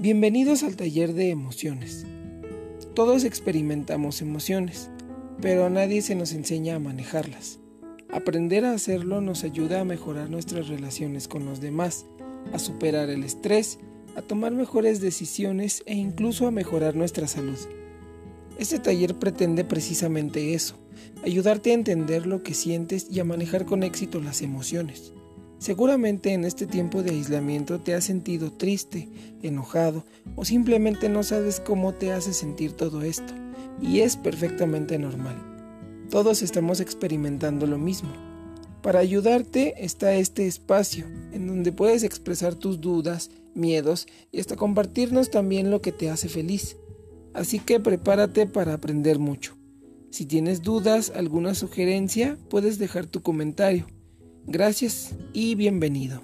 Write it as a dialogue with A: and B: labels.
A: Bienvenidos al taller de emociones. Todos experimentamos emociones, pero a nadie se nos enseña a manejarlas. Aprender a hacerlo nos ayuda a mejorar nuestras relaciones con los demás, a superar el estrés, a tomar mejores decisiones e incluso a mejorar nuestra salud. Este taller pretende precisamente eso, ayudarte a entender lo que sientes y a manejar con éxito las emociones. Seguramente en este tiempo de aislamiento te has sentido triste, enojado o simplemente no sabes cómo te hace sentir todo esto, y es perfectamente normal. Todos estamos experimentando lo mismo. Para ayudarte está este espacio, en donde puedes expresar tus dudas, miedos y hasta compartirnos también lo que te hace feliz. Así que prepárate para aprender mucho. Si tienes dudas, alguna sugerencia, puedes dejar tu comentario. Gracias y bienvenido.